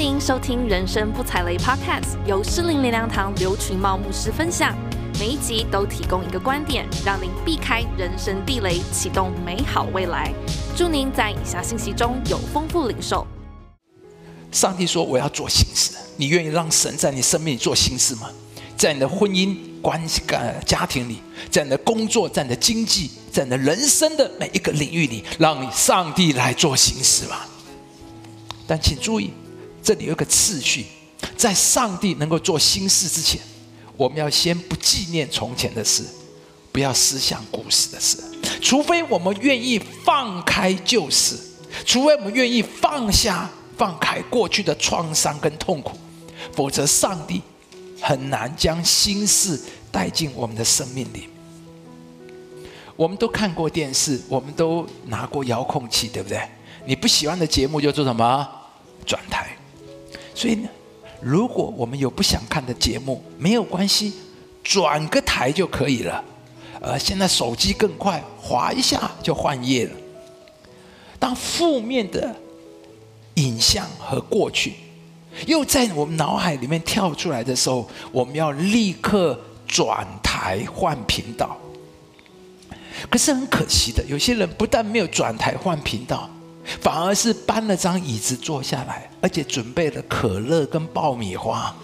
您收听《人生不踩雷》Podcast，由诗林灵粮堂刘群茂牧师分享。每一集都提供一个观点，让您避开人生地雷，启动美好未来。祝您在以下信息中有丰富领受。上帝说：“我要做新事。”你愿意让神在你生命里做新事吗？在你的婚姻关系、家庭里，在你的工作、在你的经济、在你的人生的每一个领域里，让你上帝来做新事吧。但请注意，这里有一个次序，在上帝能够做新事之前，我们要先不纪念从前的事，不要思想古时的事，除非我们愿意放开旧事，除非我们愿意放下、放开过去的创伤跟痛苦。否则，上帝很难将新事带进我们的生命里。我们都看过电视，我们都拿过遥控器，对不对？你不喜欢的节目就做什么？所以呢，如果我们有不想看的节目，没有关系，转个台就可以了。呃，现在手机更快，滑一下就换页了。当负面的影像和过去，又在我们脑海里面跳出来的时候，我们要立刻转台换频道。可是很可惜的，有些人不但没有转台换频道，反而是搬了张椅子坐下来，而且准备了可乐跟爆米花，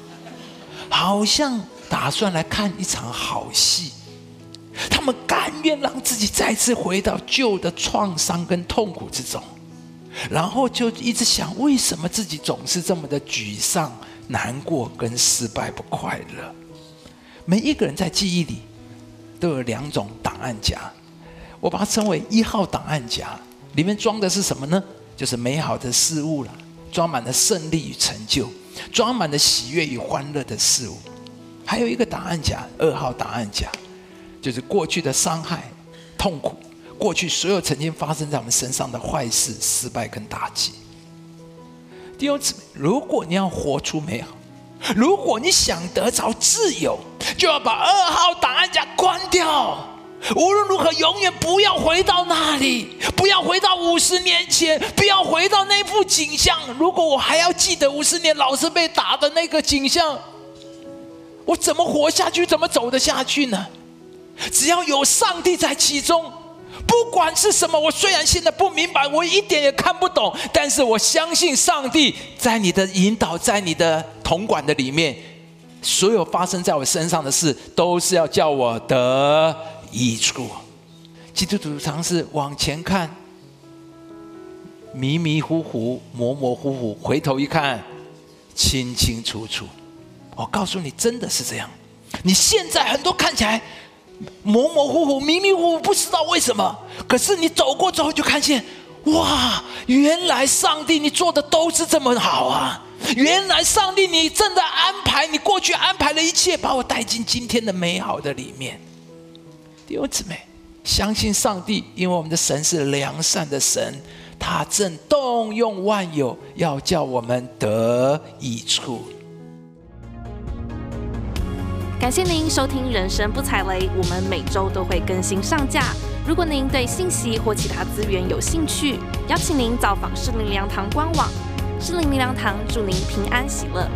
好像打算来看一场好戏。他们甘愿让自己再次回到旧的创伤跟痛苦之中。然后就一直想，为什么自己总是这么的沮丧、难过、跟失败、不快乐？每一个人在记忆里都有两种档案夹，我把它称为一号档案夹，里面装的是什么呢？就是美好的事物了，装满了胜利与成就，装满了喜悦与欢乐的事物。还有一个答案夹，二号答案夹，就是过去的伤害、痛苦。过去所有曾经发生在我们身上的坏事、失败跟打击，第二次，如果你要活出美好，如果你想得着自由，就要把二号答案夹关掉。无论如何，永远不要回到那里，不要回到五十年前，不要回到那幅景象。如果我还要记得五十年老师被打的那个景象，我怎么活下去？怎么走得下去呢？只要有上帝在其中。不管是什么，我虽然现在不明白，我一点也看不懂，但是我相信上帝在你的引导，在你的统管的里面，所有发生在我身上的事，都是要叫我得益处。基督徒常是往前看，迷迷糊糊、模模糊糊，回头一看，清清楚楚。我告诉你，真的是这样。你现在很多看起来。模模糊糊、迷迷糊糊，不知道为什么。可是你走过之后，就看见，哇！原来上帝你做的都是这么好啊！原来上帝你正在安排，你过去安排的一切，把我带进今天的美好的里面。弟兄姊妹，相信上帝，因为我们的神是良善的神，他正动用万有，要叫我们得益处。感谢您收听《人生不踩雷》，我们每周都会更新上架。如果您对信息或其他资源有兴趣，邀请您造访适灵灵粮堂官网。适灵灵粮堂祝您平安喜乐。